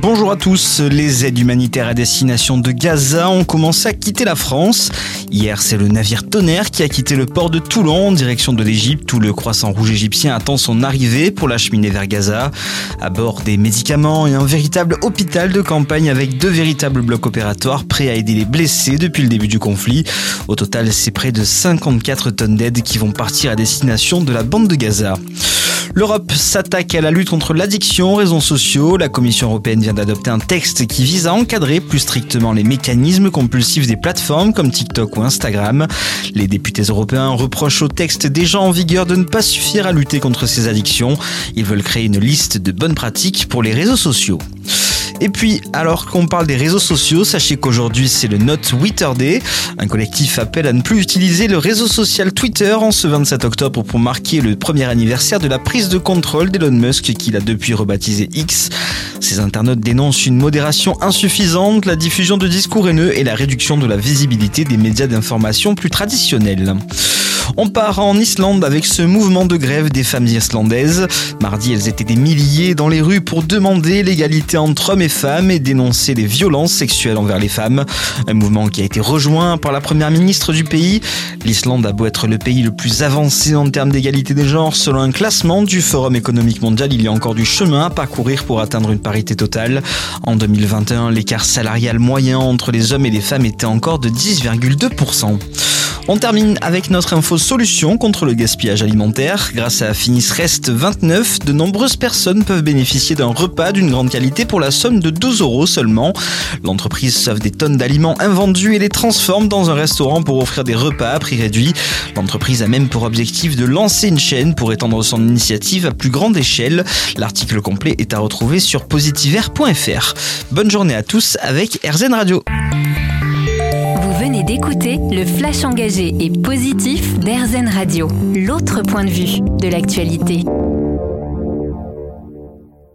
Bonjour à tous. Les aides humanitaires à destination de Gaza ont commencé à quitter la France. Hier, c'est le navire Tonnerre qui a quitté le port de Toulon en direction de l'Égypte où le croissant rouge égyptien attend son arrivée pour l'acheminer vers Gaza. À bord des médicaments et un véritable hôpital de campagne avec deux véritables blocs opératoires prêts à aider les blessés depuis le début du conflit. Au total, c'est près de 54 tonnes d'aide qui vont partir à destination de la bande de Gaza. L'Europe s'attaque à la lutte contre l'addiction aux réseaux sociaux. La Commission européenne vient d'adopter un texte qui vise à encadrer plus strictement les mécanismes compulsifs des plateformes comme TikTok ou Instagram. Les députés européens reprochent au texte déjà en vigueur de ne pas suffire à lutter contre ces addictions. Ils veulent créer une liste de bonnes pratiques pour les réseaux sociaux. Et puis, alors qu'on parle des réseaux sociaux, sachez qu'aujourd'hui c'est le Not Twitter Day. Un collectif appelle à ne plus utiliser le réseau social Twitter en ce 27 octobre pour marquer le premier anniversaire de la prise de contrôle d'Elon Musk qu'il a depuis rebaptisé X. Ces internautes dénoncent une modération insuffisante, la diffusion de discours haineux et la réduction de la visibilité des médias d'information plus traditionnels. On part en Islande avec ce mouvement de grève des femmes islandaises. Mardi, elles étaient des milliers dans les rues pour demander l'égalité entre hommes et femmes et dénoncer les violences sexuelles envers les femmes. Un mouvement qui a été rejoint par la première ministre du pays. L'Islande a beau être le pays le plus avancé en termes d'égalité des genres selon un classement du Forum économique mondial, il y a encore du chemin à parcourir pour atteindre une parité totale. En 2021, l'écart salarial moyen entre les hommes et les femmes était encore de 10,2%. On termine avec notre info solution contre le gaspillage alimentaire. Grâce à Finis Rest 29, de nombreuses personnes peuvent bénéficier d'un repas d'une grande qualité pour la somme de 12 euros seulement. L'entreprise sauve des tonnes d'aliments invendus et les transforme dans un restaurant pour offrir des repas à prix réduit. L'entreprise a même pour objectif de lancer une chaîne pour étendre son initiative à plus grande échelle. L'article complet est à retrouver sur positiver.fr. Bonne journée à tous avec RZN Radio d'écouter le flash engagé et positif d'Airzen Radio, l'autre point de vue de l'actualité.